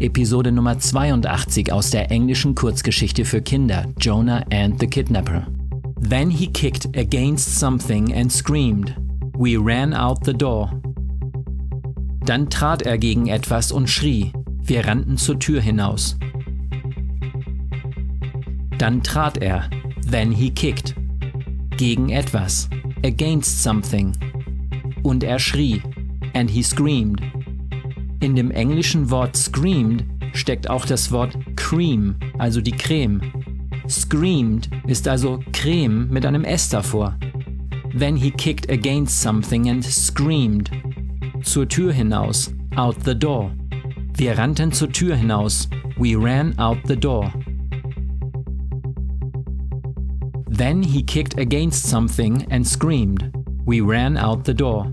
Episode Nummer 82 aus der englischen Kurzgeschichte für Kinder Jonah and the Kidnapper. Then he kicked against something and screamed. We ran out the door. Dann trat er gegen etwas und schrie. Wir rannten zur Tür hinaus. Dann trat er. Then he kicked. Gegen etwas. Against something. Und er schrie. And he screamed. In dem englischen Wort screamed steckt auch das Wort cream, also die Creme. Screamed ist also Creme mit einem S davor. Then he kicked against something and screamed. Zur Tür hinaus, out the door. Wir rannten zur Tür hinaus. We ran out the door. Then he kicked against something and screamed. We ran out the door.